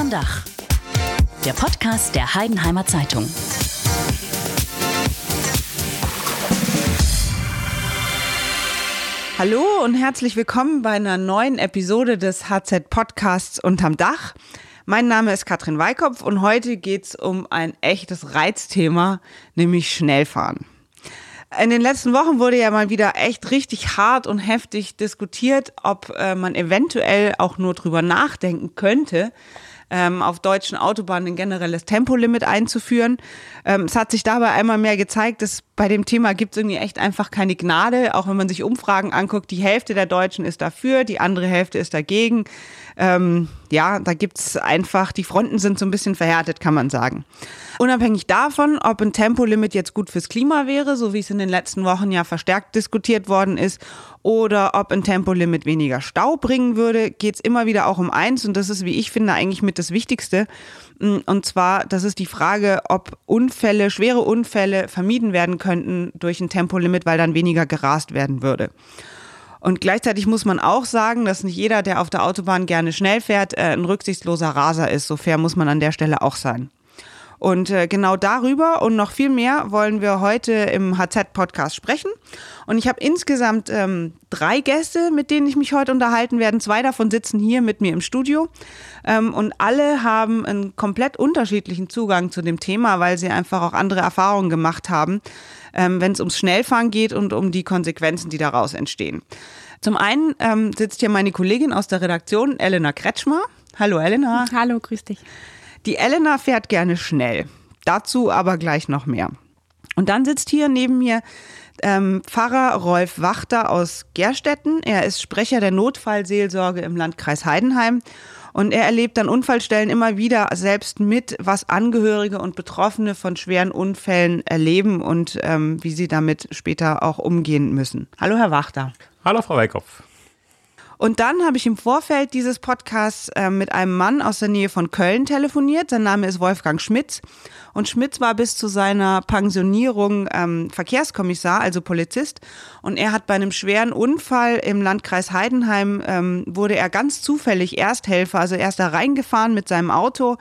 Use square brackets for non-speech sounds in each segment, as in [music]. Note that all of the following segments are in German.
Unterm Dach. Der Podcast der Heidenheimer Zeitung. Hallo und herzlich willkommen bei einer neuen Episode des HZ Podcasts Unterm Dach. Mein Name ist Katrin Weikopf und heute geht es um ein echtes Reizthema, nämlich Schnellfahren. In den letzten Wochen wurde ja mal wieder echt richtig hart und heftig diskutiert, ob äh, man eventuell auch nur drüber nachdenken könnte, ähm, auf deutschen Autobahnen ein generelles Tempolimit einzuführen. Ähm, es hat sich dabei einmal mehr gezeigt, dass bei dem Thema gibt es irgendwie echt einfach keine Gnade. Auch wenn man sich Umfragen anguckt, die Hälfte der Deutschen ist dafür, die andere Hälfte ist dagegen. Ähm, ja, da gibt's einfach, die Fronten sind so ein bisschen verhärtet, kann man sagen. Unabhängig davon, ob ein Tempolimit jetzt gut fürs Klima wäre, so wie es in den letzten Wochen ja verstärkt diskutiert worden ist, oder ob ein Tempolimit weniger Stau bringen würde, geht's immer wieder auch um eins und das ist, wie ich finde, eigentlich mit das Wichtigste. Und zwar, das ist die Frage, ob Unfälle, schwere Unfälle vermieden werden könnten durch ein Tempolimit, weil dann weniger gerast werden würde. Und gleichzeitig muss man auch sagen, dass nicht jeder, der auf der Autobahn gerne schnell fährt, äh, ein rücksichtsloser Raser ist. So fair muss man an der Stelle auch sein. Und äh, genau darüber und noch viel mehr wollen wir heute im HZ-Podcast sprechen. Und ich habe insgesamt ähm, drei Gäste, mit denen ich mich heute unterhalten werde. Zwei davon sitzen hier mit mir im Studio. Ähm, und alle haben einen komplett unterschiedlichen Zugang zu dem Thema, weil sie einfach auch andere Erfahrungen gemacht haben, ähm, wenn es ums Schnellfahren geht und um die Konsequenzen, die daraus entstehen. Zum einen ähm, sitzt hier meine Kollegin aus der Redaktion, Elena Kretschmer. Hallo Elena. Hallo, grüß dich. Die Elena fährt gerne schnell. Dazu aber gleich noch mehr. Und dann sitzt hier neben mir ähm, Pfarrer Rolf Wachter aus Gerstetten. Er ist Sprecher der Notfallseelsorge im Landkreis Heidenheim. Und er erlebt an Unfallstellen immer wieder selbst mit, was Angehörige und Betroffene von schweren Unfällen erleben und ähm, wie sie damit später auch umgehen müssen. Hallo, Herr Wachter. Hallo, Frau Weikopf. Und dann habe ich im Vorfeld dieses Podcasts äh, mit einem Mann aus der Nähe von Köln telefoniert. Sein Name ist Wolfgang Schmitz. Und Schmitz war bis zu seiner Pensionierung ähm, Verkehrskommissar, also Polizist. Und er hat bei einem schweren Unfall im Landkreis Heidenheim, ähm, wurde er ganz zufällig Ersthelfer, also er ist da reingefahren mit seinem Auto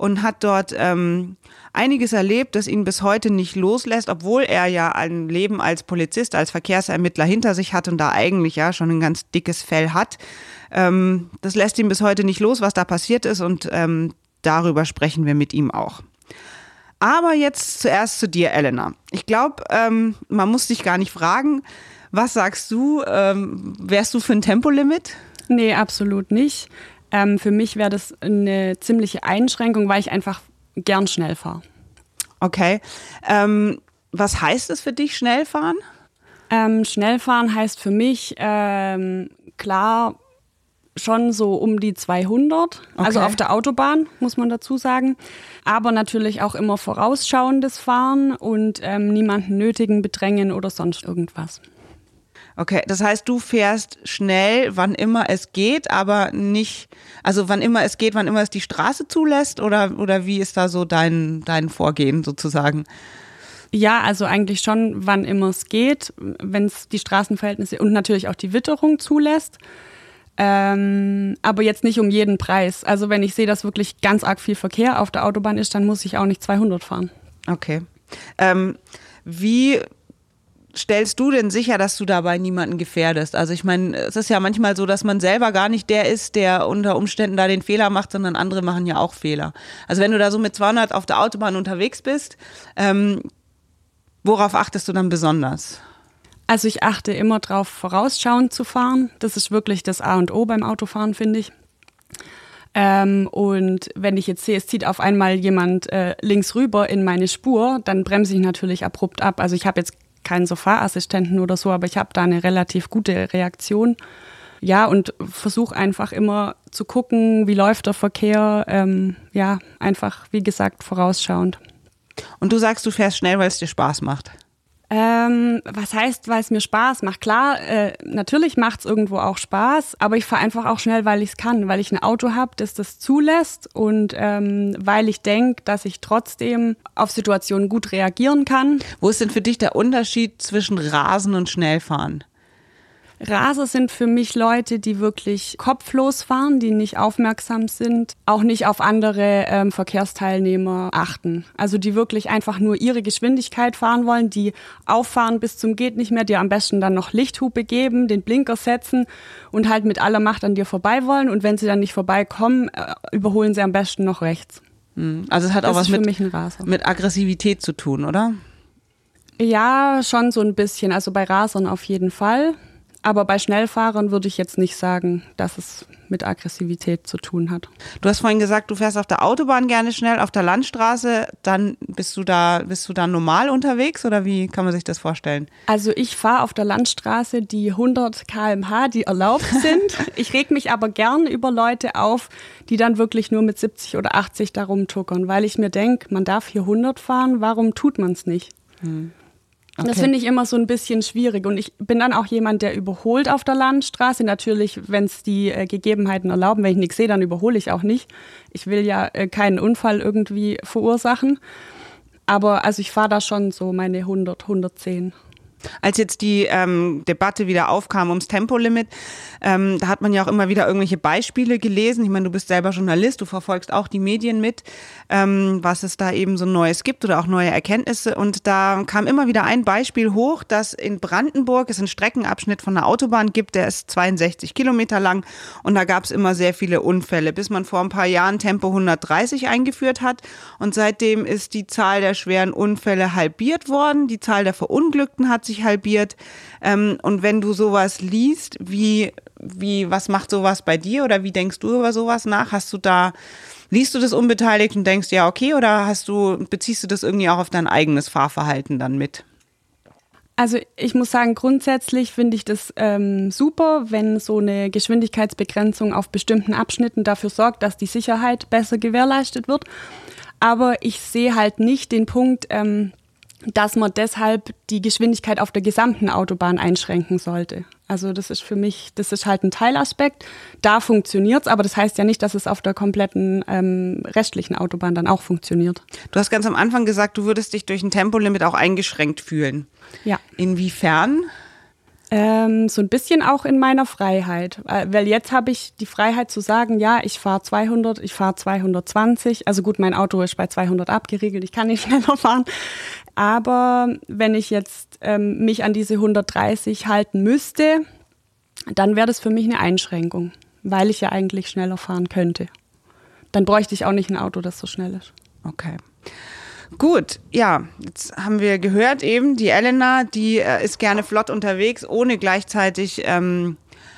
und hat dort ähm, einiges erlebt, das ihn bis heute nicht loslässt, obwohl er ja ein Leben als Polizist, als Verkehrsermittler hinter sich hat und da eigentlich ja schon ein ganz dickes Fell hat. Ähm, das lässt ihn bis heute nicht los, was da passiert ist und ähm, darüber sprechen wir mit ihm auch. Aber jetzt zuerst zu dir, Elena. Ich glaube, ähm, man muss dich gar nicht fragen. Was sagst du? Ähm, wärst du für ein Tempolimit? Nee, absolut nicht. Ähm, für mich wäre das eine ziemliche Einschränkung, weil ich einfach gern schnell fahre. Okay. Ähm, was heißt es für dich, schnell fahren? Ähm, schnell fahren heißt für mich ähm, klar schon so um die 200, also okay. also auf der Autobahn, muss man dazu sagen. Aber natürlich auch immer vorausschauendes Fahren und ähm, niemanden nötigen, bedrängen oder sonst irgendwas. Okay, das heißt, du fährst schnell, wann immer es geht, aber nicht, also wann immer es geht, wann immer es die Straße zulässt oder, oder wie ist da so dein, dein Vorgehen sozusagen? Ja, also eigentlich schon, wann immer es geht, wenn es die Straßenverhältnisse und natürlich auch die Witterung zulässt. Ähm, aber jetzt nicht um jeden Preis. Also wenn ich sehe, dass wirklich ganz arg viel Verkehr auf der Autobahn ist, dann muss ich auch nicht 200 fahren. Okay. Ähm, wie stellst du denn sicher, dass du dabei niemanden gefährdest? Also ich meine, es ist ja manchmal so, dass man selber gar nicht der ist, der unter Umständen da den Fehler macht, sondern andere machen ja auch Fehler. Also wenn du da so mit 200 auf der Autobahn unterwegs bist, ähm, worauf achtest du dann besonders? Also ich achte immer darauf, vorausschauend zu fahren. Das ist wirklich das A und O beim Autofahren, finde ich. Ähm, und wenn ich jetzt sehe, es zieht auf einmal jemand äh, links rüber in meine Spur, dann bremse ich natürlich abrupt ab. Also ich habe jetzt keinen Sofaassistenten oder so, aber ich habe da eine relativ gute Reaktion. Ja, und versuche einfach immer zu gucken, wie läuft der Verkehr. Ähm, ja, einfach, wie gesagt, vorausschauend. Und du sagst, du fährst schnell, weil es dir Spaß macht. Ähm, was heißt, weil es mir Spaß macht? Klar, äh, natürlich macht es irgendwo auch Spaß, aber ich fahre einfach auch schnell, weil ich es kann, weil ich ein Auto habe, das das zulässt und ähm, weil ich denke, dass ich trotzdem auf Situationen gut reagieren kann. Wo ist denn für dich der Unterschied zwischen Rasen und Schnellfahren? Raser sind für mich Leute, die wirklich kopflos fahren, die nicht aufmerksam sind, auch nicht auf andere ähm, Verkehrsteilnehmer achten. Also die wirklich einfach nur ihre Geschwindigkeit fahren wollen, die auffahren bis zum geht nicht mehr, dir am besten dann noch Lichthupe geben, den Blinker setzen und halt mit aller Macht an dir vorbei wollen. Und wenn sie dann nicht vorbeikommen, äh, überholen sie am besten noch rechts. Hm. Also es hat das auch was mit, mit Aggressivität zu tun, oder? Ja, schon so ein bisschen. Also bei Rasern auf jeden Fall. Aber bei Schnellfahrern würde ich jetzt nicht sagen, dass es mit Aggressivität zu tun hat. Du hast vorhin gesagt, du fährst auf der Autobahn gerne schnell, auf der Landstraße, dann bist du da, bist du da normal unterwegs oder wie kann man sich das vorstellen? Also ich fahre auf der Landstraße die 100 km/h, die erlaubt [laughs] sind. ich reg mich aber gern über Leute auf, die dann wirklich nur mit 70 oder 80 da rumtuckern, weil ich mir denke, man darf hier 100 fahren, warum tut man es nicht? Hm. Okay. Das finde ich immer so ein bisschen schwierig. Und ich bin dann auch jemand, der überholt auf der Landstraße. Natürlich, wenn es die äh, Gegebenheiten erlauben. Wenn ich nichts sehe, dann überhole ich auch nicht. Ich will ja äh, keinen Unfall irgendwie verursachen. Aber also ich fahre da schon so meine 100, 110. Als jetzt die ähm, Debatte wieder aufkam ums Tempolimit, ähm, da hat man ja auch immer wieder irgendwelche Beispiele gelesen. Ich meine, du bist selber Journalist, du verfolgst auch die Medien mit, ähm, was es da eben so Neues gibt oder auch neue Erkenntnisse. Und da kam immer wieder ein Beispiel hoch, dass in Brandenburg es einen Streckenabschnitt von der Autobahn gibt, der ist 62 Kilometer lang und da gab es immer sehr viele Unfälle, bis man vor ein paar Jahren Tempo 130 eingeführt hat. Und seitdem ist die Zahl der schweren Unfälle halbiert worden, die Zahl der Verunglückten hat sich halbiert. Ähm, und wenn du sowas liest, wie, wie, was macht sowas bei dir oder wie denkst du über sowas nach? Hast du da, liest du das unbeteiligt und denkst, ja, okay, oder hast du, beziehst du das irgendwie auch auf dein eigenes Fahrverhalten dann mit? Also ich muss sagen, grundsätzlich finde ich das ähm, super, wenn so eine Geschwindigkeitsbegrenzung auf bestimmten Abschnitten dafür sorgt, dass die Sicherheit besser gewährleistet wird. Aber ich sehe halt nicht den Punkt, ähm, dass man deshalb die Geschwindigkeit auf der gesamten Autobahn einschränken sollte. Also das ist für mich, das ist halt ein Teilaspekt. Da funktioniert's, aber das heißt ja nicht, dass es auf der kompletten ähm, restlichen Autobahn dann auch funktioniert. Du hast ganz am Anfang gesagt, du würdest dich durch ein Tempolimit auch eingeschränkt fühlen. Ja. Inwiefern? Ähm, so ein bisschen auch in meiner Freiheit, äh, weil jetzt habe ich die Freiheit zu sagen, ja, ich fahre 200, ich fahre 220. Also gut, mein Auto ist bei 200 abgeriegelt, ich kann nicht [laughs] schneller fahren. Aber wenn ich jetzt ähm, mich an diese 130 halten müsste, dann wäre das für mich eine Einschränkung, weil ich ja eigentlich schneller fahren könnte. Dann bräuchte ich auch nicht ein Auto, das so schnell ist. Okay. Gut, ja, jetzt haben wir gehört eben, die Elena, die äh, ist gerne flott unterwegs, ohne gleichzeitig, ähm,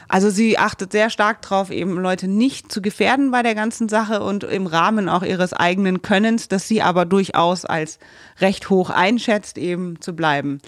also sie achtet sehr stark darauf, eben Leute nicht zu gefährden bei der ganzen Sache und im Rahmen auch ihres eigenen Könnens, dass sie aber durchaus als recht hoch einschätzt, eben zu bleiben.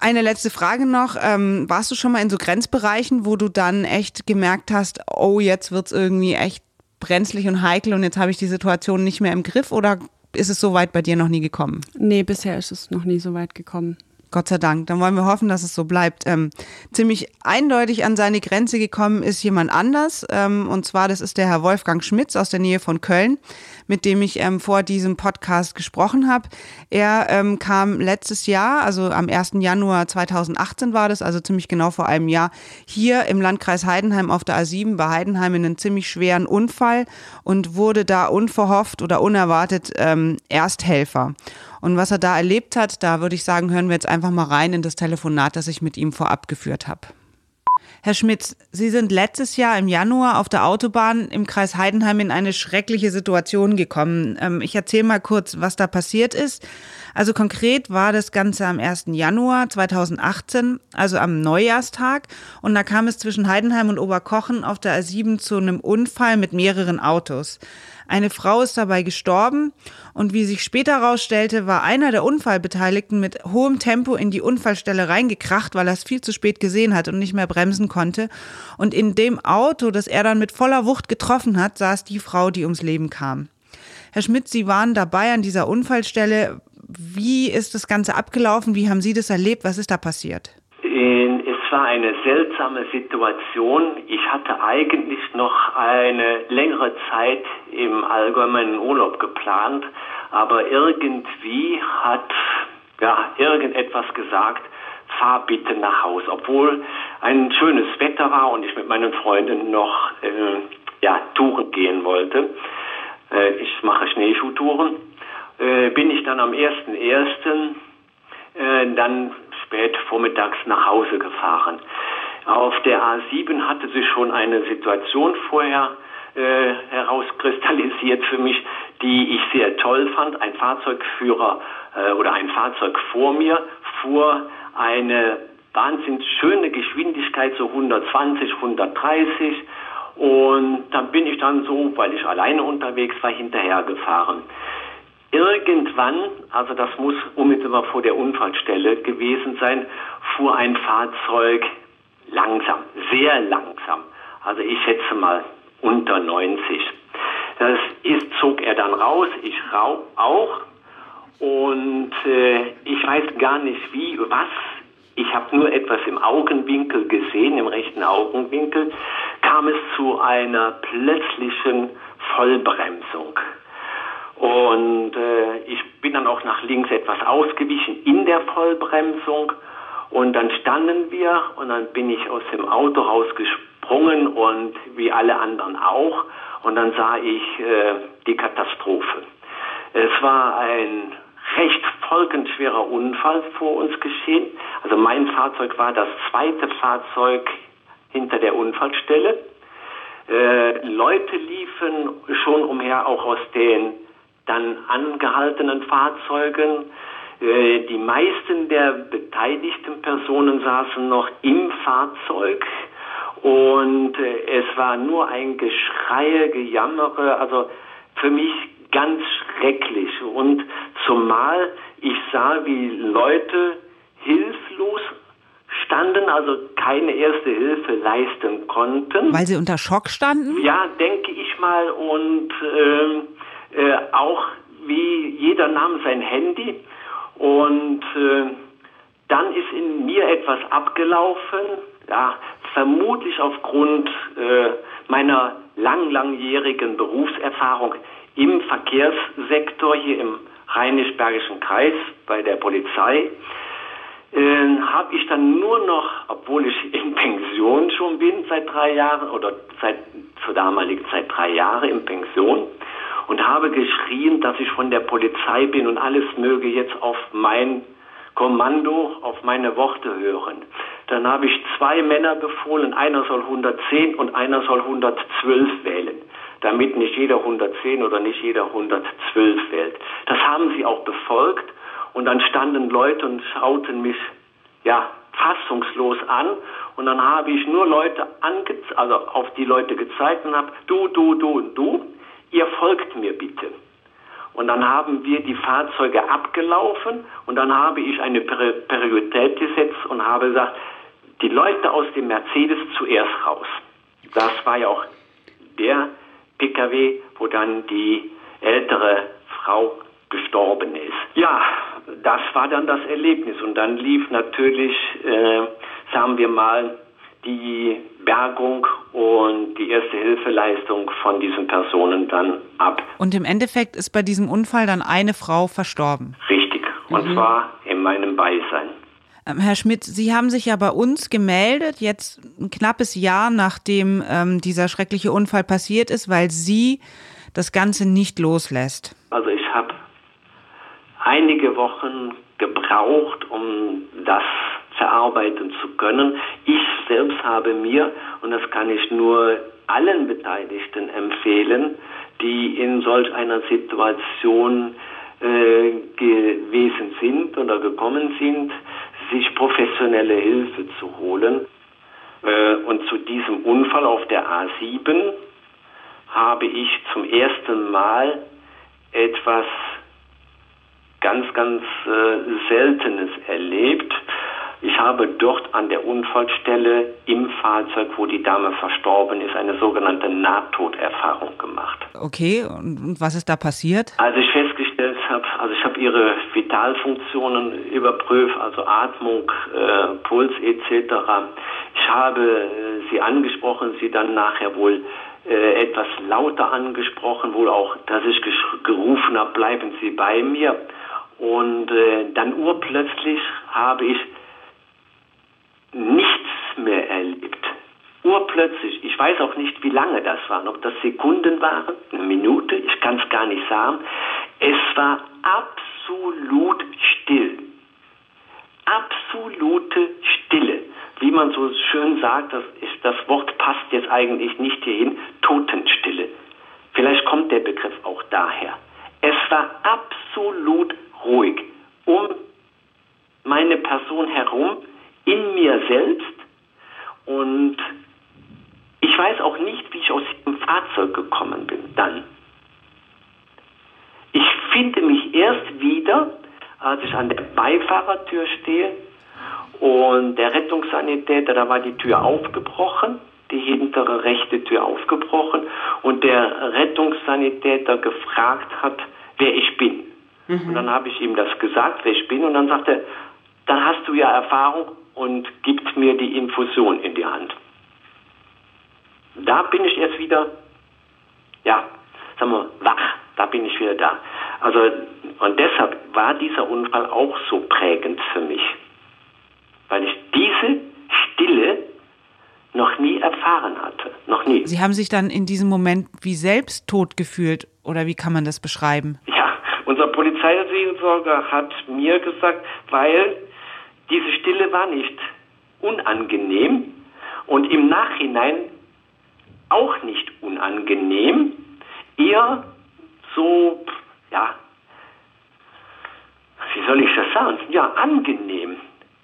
Eine letzte Frage noch. Ähm, warst du schon mal in so Grenzbereichen, wo du dann echt gemerkt hast, oh, jetzt wird's irgendwie echt brenzlig und heikel und jetzt habe ich die Situation nicht mehr im Griff oder ist es so weit bei dir noch nie gekommen? Nee, bisher ist es noch nie so weit gekommen. Gott sei Dank. Dann wollen wir hoffen, dass es so bleibt. Ähm, ziemlich eindeutig an seine Grenze gekommen ist jemand anders. Ähm, und zwar, das ist der Herr Wolfgang Schmitz aus der Nähe von Köln, mit dem ich ähm, vor diesem Podcast gesprochen habe. Er ähm, kam letztes Jahr, also am 1. Januar 2018 war das, also ziemlich genau vor einem Jahr, hier im Landkreis Heidenheim auf der A7 bei Heidenheim in einen ziemlich schweren Unfall und wurde da unverhofft oder unerwartet ähm, Ersthelfer. Und was er da erlebt hat, da würde ich sagen, hören wir jetzt einfach mal rein in das Telefonat, das ich mit ihm vorab geführt habe. Herr Schmitz, Sie sind letztes Jahr im Januar auf der Autobahn im Kreis Heidenheim in eine schreckliche Situation gekommen. Ähm, ich erzähle mal kurz, was da passiert ist. Also konkret war das Ganze am 1. Januar 2018, also am Neujahrstag. Und da kam es zwischen Heidenheim und Oberkochen auf der A7 zu einem Unfall mit mehreren Autos. Eine Frau ist dabei gestorben und wie sich später herausstellte, war einer der Unfallbeteiligten mit hohem Tempo in die Unfallstelle reingekracht, weil er es viel zu spät gesehen hat und nicht mehr bremsen konnte. Und in dem Auto, das er dann mit voller Wucht getroffen hat, saß die Frau, die ums Leben kam. Herr Schmidt, Sie waren dabei an dieser Unfallstelle. Wie ist das Ganze abgelaufen? Wie haben Sie das erlebt? Was ist da passiert? Es war eine seltsame Situation. Ich hatte eigentlich noch eine längere Zeit im allgemeinen Urlaub geplant, aber irgendwie hat ja irgendetwas gesagt, fahr bitte nach Haus, obwohl ein schönes Wetter war und ich mit meinen Freunden noch äh, ja, Touren gehen wollte. Äh, ich mache Schneeschuhtouren. Äh, bin ich dann am 1.1. Äh, dann spät vormittags nach Hause gefahren. Auf der A7 hatte sich schon eine Situation vorher äh, herauskristallisiert für mich, die ich sehr toll fand. Ein Fahrzeugführer äh, oder ein Fahrzeug vor mir fuhr eine wahnsinnig schöne Geschwindigkeit, so 120, 130. Und dann bin ich dann so, weil ich alleine unterwegs war, hinterhergefahren. Irgendwann, also das muss unmittelbar vor der Unfallstelle gewesen sein, fuhr ein Fahrzeug langsam, sehr langsam. Also ich schätze mal unter 90. Das ist, zog er dann raus, ich auch. Und äh, ich weiß gar nicht wie, was. Ich habe nur etwas im Augenwinkel gesehen, im rechten Augenwinkel, kam es zu einer plötzlichen Vollbremsung. Und äh, ich bin dann auch nach links etwas ausgewichen in der Vollbremsung. Und dann standen wir und dann bin ich aus dem Auto rausgesprungen und wie alle anderen auch. Und dann sah ich äh, die Katastrophe. Es war ein recht folgenschwerer Unfall vor uns geschehen. Also mein Fahrzeug war das zweite Fahrzeug hinter der Unfallstelle. Äh, Leute liefen schon umher, auch aus den dann angehaltenen Fahrzeugen. Äh, die meisten der beteiligten Personen saßen noch im Fahrzeug und äh, es war nur ein Geschreie, Gejammere, also für mich ganz schrecklich. Und zumal ich sah, wie Leute hilflos standen, also keine erste Hilfe leisten konnten. Weil sie unter Schock standen? Ja, denke ich mal. Und äh, äh, auch wie jeder nahm sein Handy und äh, dann ist in mir etwas abgelaufen, ja, vermutlich aufgrund äh, meiner lang, langjährigen Berufserfahrung im Verkehrssektor hier im Rheinisch-Bergischen Kreis bei der Polizei. Äh, habe ich dann nur noch, obwohl ich [laughs] in Pension schon bin seit drei Jahren oder seit zur damaligen Zeit drei Jahre in Pension, und habe geschrien, dass ich von der Polizei bin und alles möge jetzt auf mein Kommando, auf meine Worte hören. Dann habe ich zwei Männer befohlen, einer soll 110 und einer soll 112 wählen, damit nicht jeder 110 oder nicht jeder 112 wählt. Das haben sie auch befolgt und dann standen Leute und schauten mich, ja, fassungslos an und dann habe ich nur Leute ange also auf die Leute gezeigt und habe du, du, du und du ihr folgt mir bitte. Und dann haben wir die Fahrzeuge abgelaufen und dann habe ich eine Priorität gesetzt und habe gesagt, die Leute aus dem Mercedes zuerst raus. Das war ja auch der Pkw, wo dann die ältere Frau gestorben ist. Ja, das war dann das Erlebnis und dann lief natürlich, äh, sagen wir mal, die Bergung und die erste Hilfeleistung von diesen Personen dann ab. Und im Endeffekt ist bei diesem Unfall dann eine Frau verstorben. Richtig, und mhm. zwar in meinem Beisein. Ähm, Herr Schmidt, Sie haben sich ja bei uns gemeldet, jetzt ein knappes Jahr nachdem ähm, dieser schreckliche Unfall passiert ist, weil Sie das Ganze nicht loslässt. Also ich habe einige Wochen gebraucht, um das verarbeiten zu können. Ich selbst habe mir, und das kann ich nur allen Beteiligten empfehlen, die in solch einer Situation äh, gewesen sind oder gekommen sind, sich professionelle Hilfe zu holen. Äh, und zu diesem Unfall auf der A7 habe ich zum ersten Mal etwas ganz, ganz äh, Seltenes erlebt. Ich habe dort an der Unfallstelle im Fahrzeug, wo die Dame verstorben ist, eine sogenannte Nahtoderfahrung gemacht. Okay, und was ist da passiert? Als ich festgestellt habe, also ich habe ihre Vitalfunktionen überprüft, also Atmung, äh, Puls etc. Ich habe äh, sie angesprochen, sie dann nachher wohl äh, etwas lauter angesprochen, wohl auch, dass ich gerufen habe, bleiben Sie bei mir. Und äh, dann urplötzlich habe ich nichts mehr erlebt. Urplötzlich, ich weiß auch nicht, wie lange das waren, ob das Sekunden waren, eine Minute, ich kann es gar nicht sagen. Es war absolut still. Absolute Stille. Wie man so schön sagt, das, ist, das Wort passt jetzt eigentlich nicht hierhin, Totenstille. Vielleicht kommt der Begriff auch daher. Es war absolut ruhig um meine Person herum, in mir selbst und ich weiß auch nicht, wie ich aus dem Fahrzeug gekommen bin dann. Ich finde mich erst wieder, als ich an der Beifahrertür stehe und der Rettungssanitäter, da war die Tür aufgebrochen, die hintere rechte Tür aufgebrochen und der Rettungssanitäter gefragt hat, wer ich bin. Mhm. Und dann habe ich ihm das gesagt, wer ich bin und dann sagte er, dann hast du ja Erfahrung und gibt mir die Infusion in die Hand. Da bin ich jetzt wieder, ja, sagen wir, wach, da bin ich wieder da. Also, und deshalb war dieser Unfall auch so prägend für mich, weil ich diese Stille noch nie erfahren hatte, noch nie. Sie haben sich dann in diesem Moment wie selbst tot gefühlt oder wie kann man das beschreiben? Ja, unser Polizeiseelsorger hat mir gesagt, weil diese Stille war nicht unangenehm und im Nachhinein auch nicht unangenehm, eher so, ja, wie soll ich das sagen? Ja, angenehm.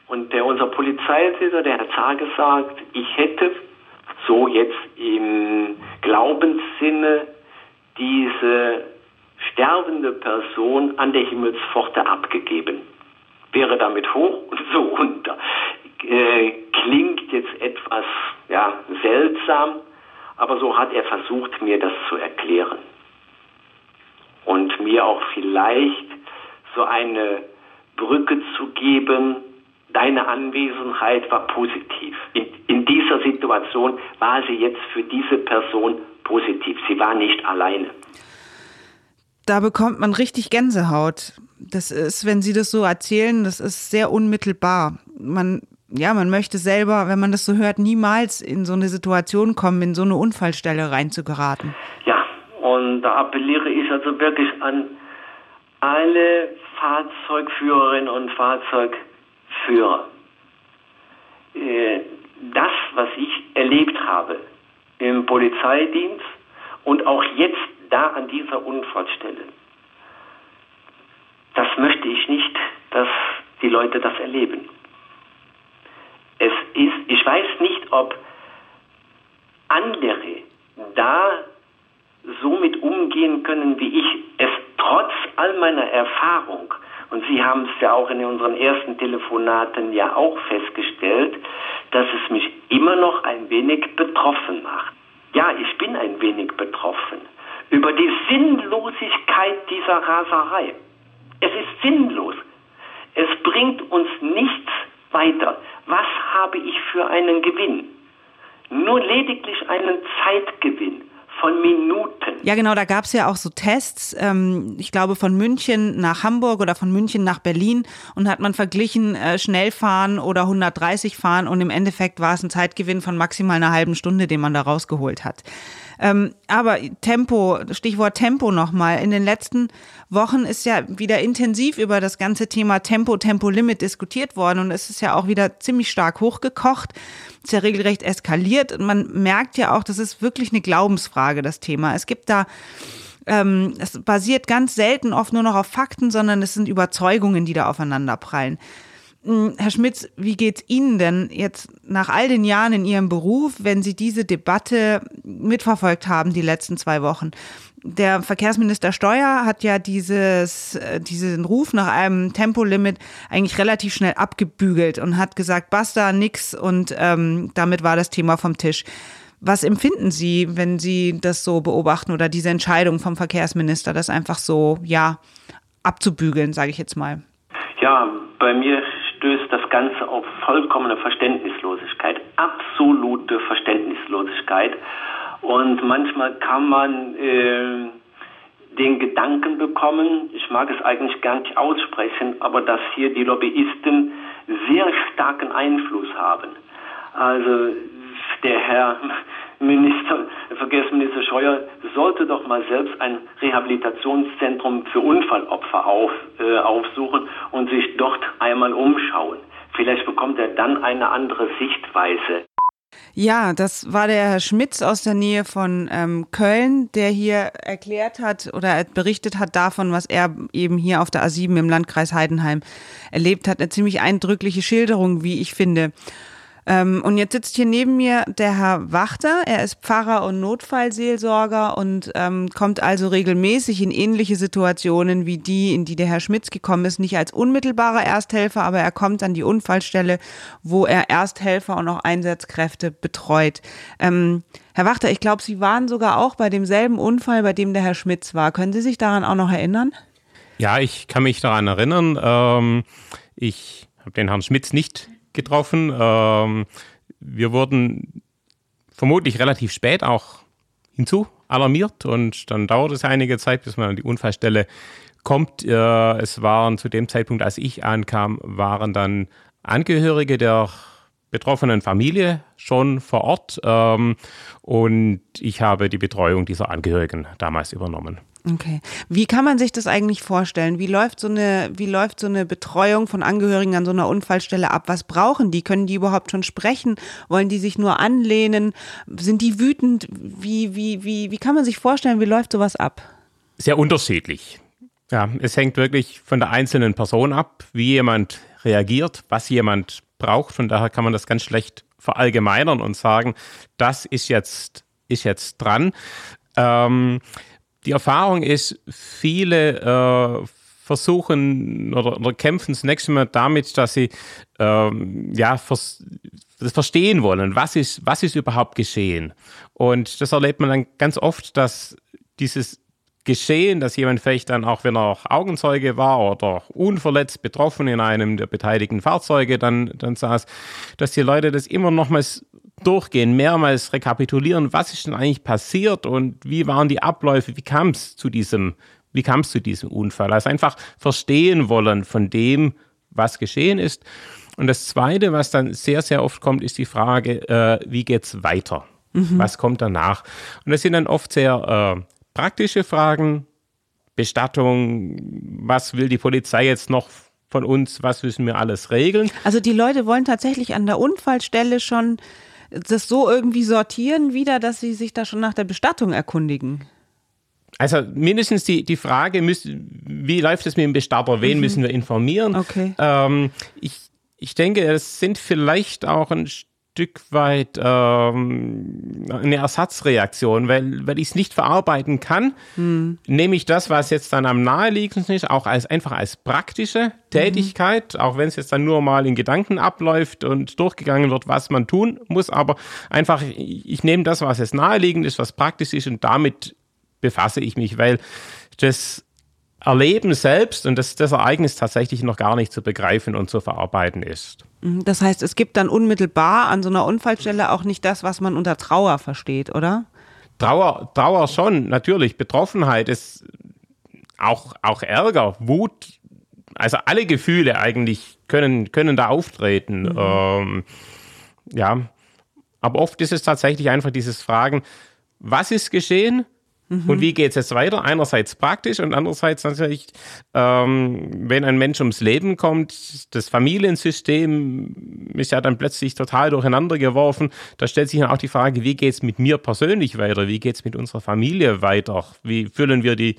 Und der, unser Polizeitäter, der hat Zar gesagt, ich hätte so jetzt im Glaubenssinne diese sterbende Person an der Himmelspforte abgegeben. Wäre damit hoch und so runter. Äh, klingt jetzt etwas ja, seltsam, aber so hat er versucht, mir das zu erklären. Und mir auch vielleicht so eine Brücke zu geben, deine Anwesenheit war positiv. In, in dieser Situation war sie jetzt für diese Person positiv. Sie war nicht alleine. Da bekommt man richtig Gänsehaut. Das ist, wenn Sie das so erzählen, das ist sehr unmittelbar. Man ja, man möchte selber, wenn man das so hört, niemals in so eine Situation kommen, in so eine Unfallstelle reinzugeraten. Ja, und da appelliere ich also wirklich an alle Fahrzeugführerinnen und Fahrzeugführer. Äh, das, was ich erlebt habe im Polizeidienst und auch jetzt da an dieser Unfallstelle, das möchte ich nicht, dass die Leute das erleben. Es ist, ich weiß nicht, ob andere da so mit umgehen können, wie ich es trotz all meiner Erfahrung, und Sie haben es ja auch in unseren ersten Telefonaten ja auch festgestellt, dass es mich immer noch ein wenig betroffen macht. Ja, ich bin ein wenig betroffen über die Sinnlosigkeit dieser Raserei. Es ist sinnlos. Es bringt uns nichts weiter. Was habe ich für einen Gewinn? Nur lediglich einen Zeitgewinn von Minuten. Ja, genau, da gab es ja auch so Tests, ähm, ich glaube von München nach Hamburg oder von München nach Berlin und hat man verglichen, äh, schnell fahren oder 130 fahren und im Endeffekt war es ein Zeitgewinn von maximal einer halben Stunde, den man da rausgeholt hat. Ähm, aber Tempo, Stichwort Tempo nochmal. In den letzten Wochen ist ja wieder intensiv über das ganze Thema Tempo, Tempolimit diskutiert worden und es ist ja auch wieder ziemlich stark hochgekocht. Ist ja regelrecht eskaliert und man merkt ja auch, das ist wirklich eine Glaubensfrage, das Thema. Es gibt da ähm, es basiert ganz selten oft nur noch auf Fakten, sondern es sind Überzeugungen, die da aufeinander prallen. Hm, Herr Schmitz, wie geht's Ihnen denn jetzt nach all den Jahren in Ihrem Beruf, wenn Sie diese Debatte mitverfolgt haben, die letzten zwei Wochen? Der Verkehrsminister Steuer hat ja dieses, äh, diesen Ruf nach einem Tempolimit eigentlich relativ schnell abgebügelt und hat gesagt, basta, nix und ähm, damit war das Thema vom Tisch. Was empfinden Sie, wenn Sie das so beobachten oder diese Entscheidung vom Verkehrsminister, das einfach so, ja, abzubügeln, sage ich jetzt mal? Ja, bei mir stößt das Ganze auf vollkommene Verständnislosigkeit, absolute Verständnislosigkeit. Und manchmal kann man äh, den Gedanken bekommen, ich mag es eigentlich gar nicht aussprechen, aber dass hier die Lobbyisten sehr starken Einfluss haben. Also der Herr Minister, Verkehrsminister Scheuer sollte doch mal selbst ein Rehabilitationszentrum für Unfallopfer auf, äh, aufsuchen und sich dort einmal umschauen. Vielleicht bekommt er dann eine andere Sichtweise. Ja, das war der Herr Schmitz aus der Nähe von ähm, Köln, der hier erklärt hat oder berichtet hat davon, was er eben hier auf der A7 im Landkreis Heidenheim erlebt hat. Eine ziemlich eindrückliche Schilderung, wie ich finde. Ähm, und jetzt sitzt hier neben mir der Herr Wachter. Er ist Pfarrer und Notfallseelsorger und ähm, kommt also regelmäßig in ähnliche Situationen wie die, in die der Herr Schmitz gekommen ist. Nicht als unmittelbarer Ersthelfer, aber er kommt an die Unfallstelle, wo er Ersthelfer und auch Einsatzkräfte betreut. Ähm, Herr Wachter, ich glaube, Sie waren sogar auch bei demselben Unfall, bei dem der Herr Schmitz war. Können Sie sich daran auch noch erinnern? Ja, ich kann mich daran erinnern. Ähm, ich habe den Herrn Schmitz nicht getroffen. Ähm, wir wurden vermutlich relativ spät auch hinzu alarmiert und dann dauert es einige Zeit, bis man an die Unfallstelle kommt. Äh, es waren zu dem Zeitpunkt, als ich ankam, waren dann Angehörige der betroffenen Familie schon vor Ort ähm, und ich habe die Betreuung dieser Angehörigen damals übernommen. Okay. Wie kann man sich das eigentlich vorstellen? Wie läuft so eine, wie läuft so eine Betreuung von Angehörigen an so einer Unfallstelle ab? Was brauchen die? Können die überhaupt schon sprechen? Wollen die sich nur anlehnen? Sind die wütend? Wie, wie, wie, wie kann man sich vorstellen, wie läuft sowas ab? Sehr unterschiedlich. Ja, es hängt wirklich von der einzelnen Person ab, wie jemand reagiert, was jemand braucht. Von daher kann man das ganz schlecht verallgemeinern und sagen, das ist jetzt, ist jetzt dran. Ähm, die Erfahrung ist, viele äh, versuchen oder, oder kämpfen zunächst einmal damit, dass sie ähm, ja, vers das verstehen wollen, was ist, was ist überhaupt geschehen. Und das erlebt man dann ganz oft, dass dieses Geschehen, dass jemand vielleicht dann auch, wenn er Augenzeuge war oder unverletzt betroffen in einem der beteiligten Fahrzeuge dann, dann saß, dass die Leute das immer nochmals durchgehen, mehrmals rekapitulieren, was ist denn eigentlich passiert und wie waren die Abläufe, wie kam es zu diesem, wie kam es zu diesem Unfall? Also einfach verstehen wollen von dem, was geschehen ist. Und das Zweite, was dann sehr, sehr oft kommt, ist die Frage, äh, wie geht's weiter? Mhm. Was kommt danach? Und das sind dann oft sehr äh, praktische Fragen. Bestattung, was will die Polizei jetzt noch von uns, was müssen wir alles regeln? Also die Leute wollen tatsächlich an der Unfallstelle schon das so irgendwie sortieren wieder, dass sie sich da schon nach der Bestattung erkundigen? Also mindestens die, die Frage, wie läuft es mit dem Bestatter, wen mhm. müssen wir informieren? Okay. Ähm, ich, ich denke, es sind vielleicht auch ein Stück weit ähm, eine Ersatzreaktion, weil, weil ich es nicht verarbeiten kann, hm. nehme ich das, was jetzt dann am naheliegendsten ist, auch als einfach als praktische Tätigkeit, mhm. auch wenn es jetzt dann nur mal in Gedanken abläuft und durchgegangen wird, was man tun muss, aber einfach, ich, ich nehme das, was jetzt naheliegend ist, was praktisch ist und damit befasse ich mich, weil das Erleben selbst und das, das Ereignis tatsächlich noch gar nicht zu begreifen und zu verarbeiten ist. Mhm, das heißt, es gibt dann unmittelbar an so einer Unfallstelle auch nicht das, was man unter Trauer versteht, oder? Trauer, Trauer schon, natürlich. Betroffenheit ist auch, auch Ärger, Wut, also alle Gefühle eigentlich können, können da auftreten. Mhm. Ähm, ja, aber oft ist es tatsächlich einfach dieses Fragen, was ist geschehen? Mhm. Und wie geht es jetzt weiter? Einerseits praktisch und andererseits natürlich, ähm, wenn ein Mensch ums Leben kommt, das Familiensystem ist ja dann plötzlich total durcheinander geworfen. Da stellt sich dann auch die Frage, wie geht es mit mir persönlich weiter? Wie geht es mit unserer Familie weiter? Wie füllen wir die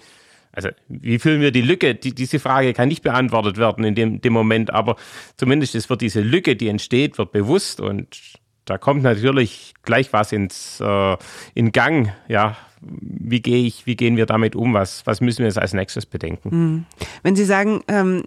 also wie füllen wir die Lücke? Die, diese Frage kann nicht beantwortet werden in dem, dem Moment, aber zumindest es wird diese Lücke, die entsteht, wird bewusst und da kommt natürlich gleich was ins äh, in Gang, ja, wie gehe ich, wie gehen wir damit um? Was, was müssen wir jetzt als nächstes bedenken? Hm. Wenn Sie sagen, ähm,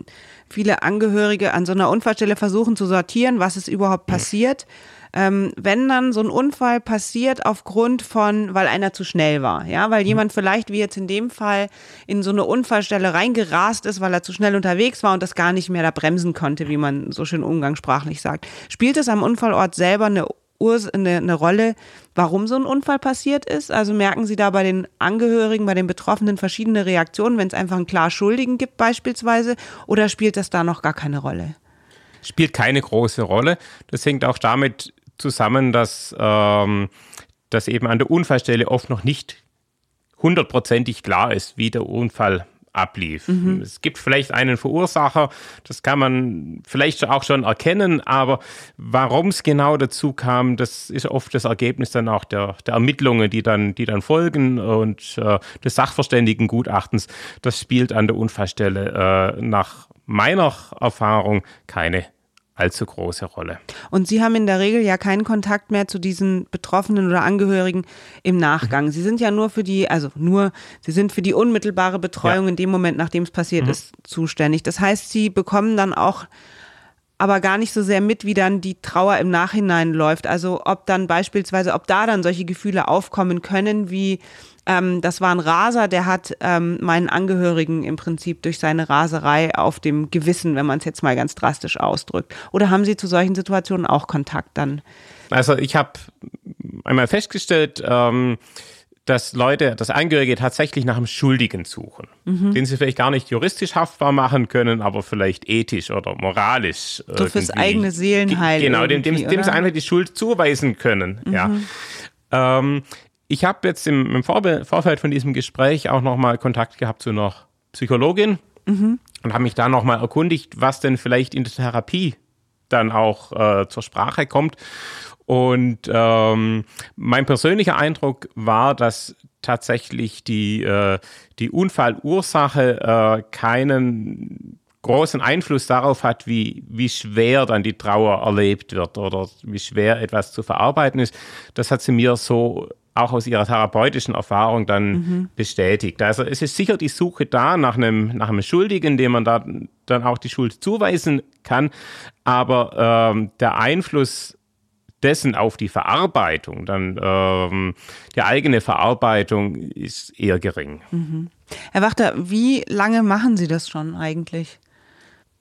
viele Angehörige an so einer Unfallstelle versuchen zu sortieren, was ist überhaupt passiert, ähm, wenn dann so ein Unfall passiert aufgrund von, weil einer zu schnell war, ja, weil jemand vielleicht wie jetzt in dem Fall in so eine Unfallstelle reingerast ist, weil er zu schnell unterwegs war und das gar nicht mehr da bremsen konnte, wie man so schön umgangssprachlich sagt. Spielt es am Unfallort selber eine eine, eine Rolle, warum so ein Unfall passiert ist? Also merken Sie da bei den Angehörigen, bei den Betroffenen verschiedene Reaktionen, wenn es einfach einen klar Schuldigen gibt beispielsweise, oder spielt das da noch gar keine Rolle? Spielt keine große Rolle. Das hängt auch damit zusammen, dass, ähm, dass eben an der Unfallstelle oft noch nicht hundertprozentig klar ist, wie der Unfall ablief. Mhm. Es gibt vielleicht einen Verursacher, das kann man vielleicht auch schon erkennen, aber warum es genau dazu kam, das ist oft das Ergebnis dann auch der, der Ermittlungen, die dann, die dann folgen und äh, des Sachverständigengutachtens. Das spielt an der Unfallstelle äh, nach meiner Erfahrung keine allzu große Rolle. Und Sie haben in der Regel ja keinen Kontakt mehr zu diesen Betroffenen oder Angehörigen im Nachgang. Mhm. Sie sind ja nur für die, also nur, Sie sind für die unmittelbare Betreuung ja. in dem Moment, nachdem es passiert mhm. ist, zuständig. Das heißt, Sie bekommen dann auch aber gar nicht so sehr mit, wie dann die Trauer im Nachhinein läuft. Also ob dann beispielsweise, ob da dann solche Gefühle aufkommen können, wie ähm, das war ein Raser, der hat ähm, meinen Angehörigen im Prinzip durch seine Raserei auf dem Gewissen, wenn man es jetzt mal ganz drastisch ausdrückt. Oder haben Sie zu solchen Situationen auch Kontakt dann? Also ich habe einmal festgestellt, ähm, dass Leute, dass Angehörige tatsächlich nach einem Schuldigen suchen, mhm. den sie vielleicht gar nicht juristisch haftbar machen können, aber vielleicht ethisch oder moralisch. So irgendwie. fürs eigene Seelenheil. Genau, dem, dem, dem sie einfach die Schuld zuweisen können. Mhm. Ja. Ähm, ich habe jetzt im, im Vorfeld von diesem Gespräch auch nochmal Kontakt gehabt zu einer Psychologin mhm. und habe mich da nochmal erkundigt, was denn vielleicht in der Therapie dann auch äh, zur Sprache kommt. Und ähm, mein persönlicher Eindruck war, dass tatsächlich die, äh, die Unfallursache äh, keinen großen Einfluss darauf hat, wie, wie schwer dann die Trauer erlebt wird oder wie schwer etwas zu verarbeiten ist. Das hat sie mir so auch aus ihrer therapeutischen Erfahrung dann mhm. bestätigt. Also es ist sicher die Suche da nach einem, nach einem Schuldigen, dem man da dann auch die Schuld zuweisen kann, aber ähm, der Einfluss dessen auf die Verarbeitung, dann ähm, die eigene Verarbeitung ist eher gering. Mhm. Herr Wachter, wie lange machen Sie das schon eigentlich?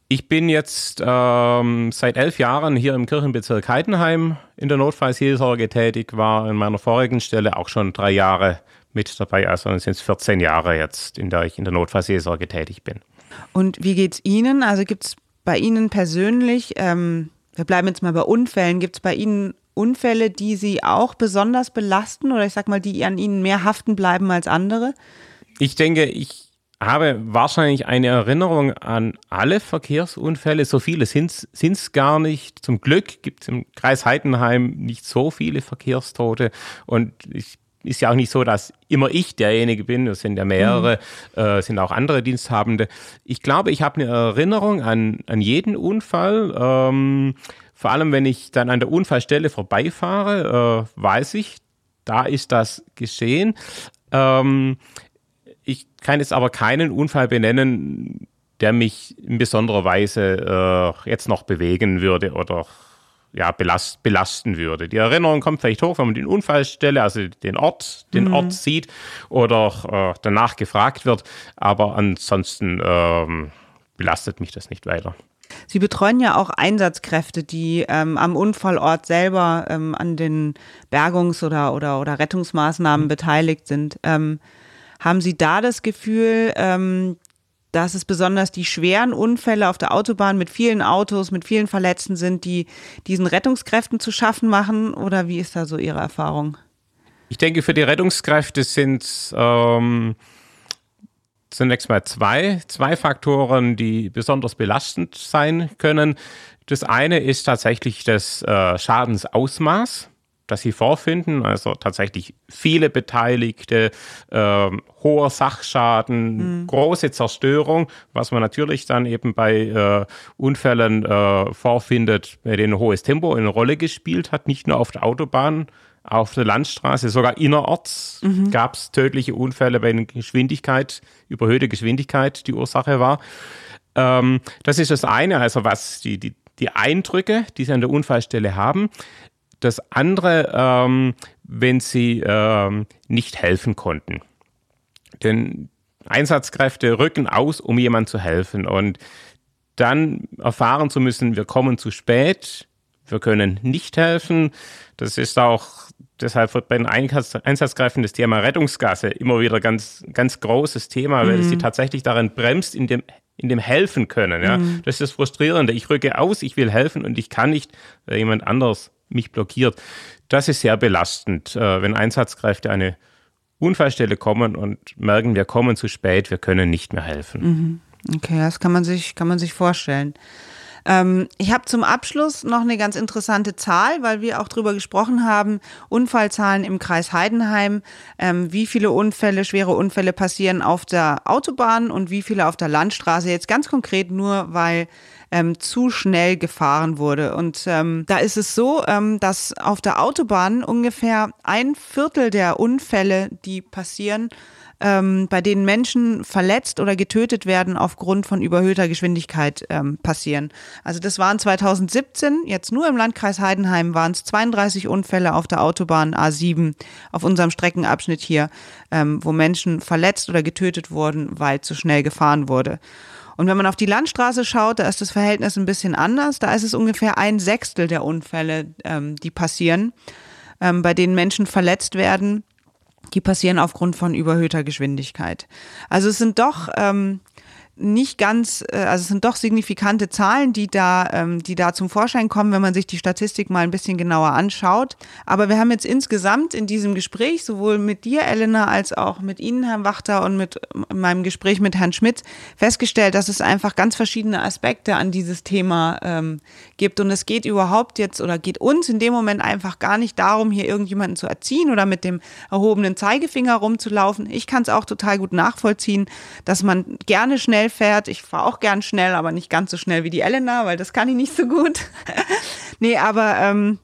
Ich bin jetzt ähm, seit elf Jahren hier im Kirchenbezirk Heidenheim in der Notfallseelsorge tätig, war in meiner vorigen Stelle auch schon drei Jahre mit dabei, also sind es 14 Jahre jetzt, in der ich in der Notfallseelsorge tätig bin. Und wie geht es Ihnen? Also gibt es bei Ihnen persönlich, ähm, wir bleiben jetzt mal bei Unfällen, gibt es bei Ihnen Unfälle, die Sie auch besonders belasten oder ich sag mal, die an Ihnen mehr haften bleiben als andere? Ich denke, ich habe wahrscheinlich eine Erinnerung an alle Verkehrsunfälle. So viele sind es gar nicht. Zum Glück gibt es im Kreis Heidenheim nicht so viele Verkehrstote. Und ich ist ja auch nicht so, dass immer ich derjenige bin, es sind ja mehrere, mhm. äh, sind auch andere Diensthabende. Ich glaube, ich habe eine Erinnerung an, an jeden Unfall. Ähm, vor allem, wenn ich dann an der Unfallstelle vorbeifahre, äh, weiß ich, da ist das geschehen. Ähm, ich kann jetzt aber keinen Unfall benennen, der mich in besonderer Weise äh, jetzt noch bewegen würde oder ja, belast, belasten würde. Die Erinnerung kommt vielleicht hoch, wenn man den Unfallstelle, also den Ort, den mhm. Ort sieht oder äh, danach gefragt wird, aber ansonsten ähm, belastet mich das nicht weiter. Sie betreuen ja auch Einsatzkräfte, die ähm, am Unfallort selber ähm, an den Bergungs- oder, oder, oder Rettungsmaßnahmen mhm. beteiligt sind. Ähm, haben Sie da das Gefühl, ähm, dass es besonders die schweren Unfälle auf der Autobahn mit vielen Autos, mit vielen Verletzten sind, die diesen Rettungskräften zu schaffen machen? Oder wie ist da so Ihre Erfahrung? Ich denke, für die Rettungskräfte sind ähm, zunächst mal zwei, zwei Faktoren, die besonders belastend sein können. Das eine ist tatsächlich das äh, Schadensausmaß das sie vorfinden. Also tatsächlich viele Beteiligte, äh, hoher Sachschaden, mhm. große Zerstörung, was man natürlich dann eben bei äh, Unfällen äh, vorfindet, bei denen hohes Tempo eine Rolle gespielt hat, nicht nur auf der Autobahn, auf der Landstraße, sogar innerorts mhm. gab es tödliche Unfälle, bei der Geschwindigkeit, überhöhte Geschwindigkeit die Ursache war. Ähm, das ist das eine, also was die, die, die Eindrücke, die sie an der Unfallstelle haben. Das andere, ähm, wenn sie ähm, nicht helfen konnten. Denn Einsatzkräfte rücken aus, um jemand zu helfen. Und dann erfahren zu müssen, wir kommen zu spät, wir können nicht helfen. Das ist auch, deshalb wird bei den Einsatzkräften das Thema Rettungsgasse immer wieder ganz, ganz großes Thema, mhm. weil es sie tatsächlich darin bremst, in dem in dem helfen können. Ja? Mhm. Das ist das Frustrierende. Ich rücke aus, ich will helfen und ich kann nicht, weil jemand anders mich blockiert. Das ist sehr belastend, äh, wenn Einsatzkräfte eine Unfallstelle kommen und merken, wir kommen zu spät, wir können nicht mehr helfen. Mhm. Okay, das kann man sich, kann man sich vorstellen. Ähm, ich habe zum Abschluss noch eine ganz interessante Zahl, weil wir auch darüber gesprochen haben, Unfallzahlen im Kreis Heidenheim, ähm, wie viele Unfälle, schwere Unfälle passieren auf der Autobahn und wie viele auf der Landstraße. Jetzt ganz konkret nur, weil ähm, zu schnell gefahren wurde. Und ähm, da ist es so, ähm, dass auf der Autobahn ungefähr ein Viertel der Unfälle, die passieren, ähm, bei denen Menschen verletzt oder getötet werden aufgrund von überhöhter Geschwindigkeit ähm, passieren. Also das waren 2017, jetzt nur im Landkreis Heidenheim waren es 32 Unfälle auf der Autobahn A7 auf unserem Streckenabschnitt hier, ähm, wo Menschen verletzt oder getötet wurden, weil zu schnell gefahren wurde. Und wenn man auf die Landstraße schaut, da ist das Verhältnis ein bisschen anders. Da ist es ungefähr ein Sechstel der Unfälle, ähm, die passieren, ähm, bei denen Menschen verletzt werden die passieren aufgrund von überhöhter Geschwindigkeit. Also es sind doch ähm, nicht ganz, äh, also es sind doch signifikante Zahlen, die da, ähm, die da zum Vorschein kommen, wenn man sich die Statistik mal ein bisschen genauer anschaut. Aber wir haben jetzt insgesamt in diesem Gespräch, sowohl mit dir, Elena, als auch mit Ihnen, Herrn Wachter, und mit meinem Gespräch mit Herrn Schmidt festgestellt, dass es einfach ganz verschiedene Aspekte an dieses Thema ähm, gibt. Und es geht überhaupt jetzt oder geht uns in dem Moment einfach gar nicht darum, hier irgendjemanden zu erziehen oder mit dem erhobenen Zeigefinger rumzulaufen. Ich kann es auch total gut nachvollziehen, dass man gerne schnell schnell fährt. Ich fahre auch gern schnell, aber nicht ganz so schnell wie die Elena, weil das kann ich nicht so gut. [laughs] nee, aber ähm,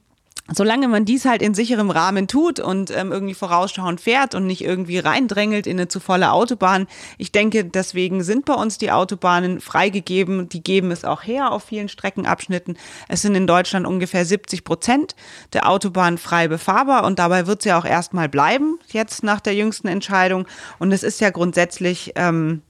solange man dies halt in sicherem Rahmen tut und ähm, irgendwie vorausschauend fährt und nicht irgendwie reindrängelt in eine zu volle Autobahn, ich denke, deswegen sind bei uns die Autobahnen freigegeben. Die geben es auch her auf vielen Streckenabschnitten. Es sind in Deutschland ungefähr 70 Prozent der Autobahnen frei befahrbar und dabei wird es ja auch erstmal bleiben, jetzt nach der jüngsten Entscheidung. Und es ist ja grundsätzlich ähm,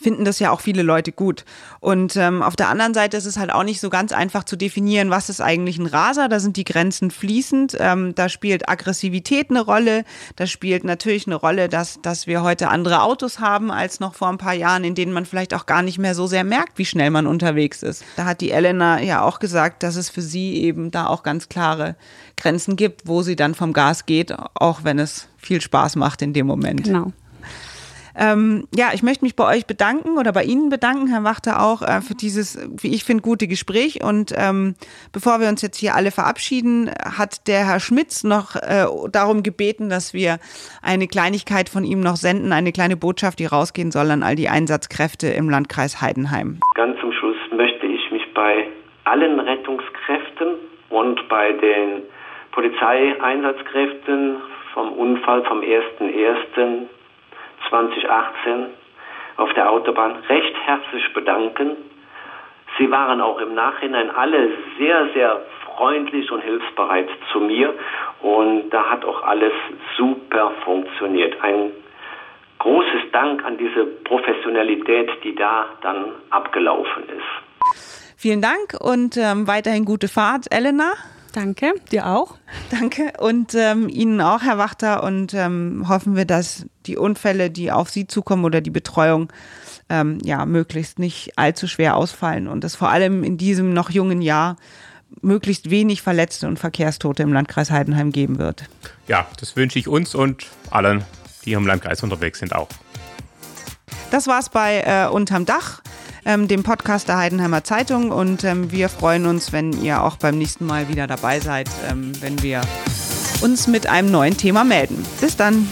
finden das ja auch viele Leute gut. Und ähm, auf der anderen Seite ist es halt auch nicht so ganz einfach zu definieren, was ist eigentlich ein Raser. Da sind die Grenzen fließend. Ähm, da spielt Aggressivität eine Rolle. Da spielt natürlich eine Rolle, dass, dass wir heute andere Autos haben als noch vor ein paar Jahren, in denen man vielleicht auch gar nicht mehr so sehr merkt, wie schnell man unterwegs ist. Da hat die Elena ja auch gesagt, dass es für sie eben da auch ganz klare Grenzen gibt, wo sie dann vom Gas geht, auch wenn es viel Spaß macht in dem Moment. Genau. Ähm, ja, ich möchte mich bei euch bedanken oder bei Ihnen bedanken, Herr Wachter, auch äh, für dieses, wie ich finde, gute Gespräch. Und ähm, bevor wir uns jetzt hier alle verabschieden, hat der Herr Schmitz noch äh, darum gebeten, dass wir eine Kleinigkeit von ihm noch senden, eine kleine Botschaft, die rausgehen soll an all die Einsatzkräfte im Landkreis Heidenheim. Ganz zum Schluss möchte ich mich bei allen Rettungskräften und bei den Polizeieinsatzkräften vom Unfall vom 1.1. 2018 auf der Autobahn recht herzlich bedanken. Sie waren auch im Nachhinein alle sehr, sehr freundlich und hilfsbereit zu mir und da hat auch alles super funktioniert. Ein großes Dank an diese Professionalität, die da dann abgelaufen ist. Vielen Dank und ähm, weiterhin gute Fahrt, Elena. Danke, dir auch. [laughs] Danke und ähm, Ihnen auch, Herr Wachter. Und ähm, hoffen wir, dass die Unfälle, die auf Sie zukommen oder die Betreuung, ähm, ja, möglichst nicht allzu schwer ausfallen und dass vor allem in diesem noch jungen Jahr möglichst wenig Verletzte und Verkehrstote im Landkreis Heidenheim geben wird. Ja, das wünsche ich uns und allen, die im Landkreis unterwegs sind, auch. Das war's bei äh, Unterm Dach ähm, dem Podcast der Heidenheimer Zeitung. Und ähm, wir freuen uns, wenn ihr auch beim nächsten Mal wieder dabei seid, ähm, wenn wir uns mit einem neuen Thema melden. Bis dann.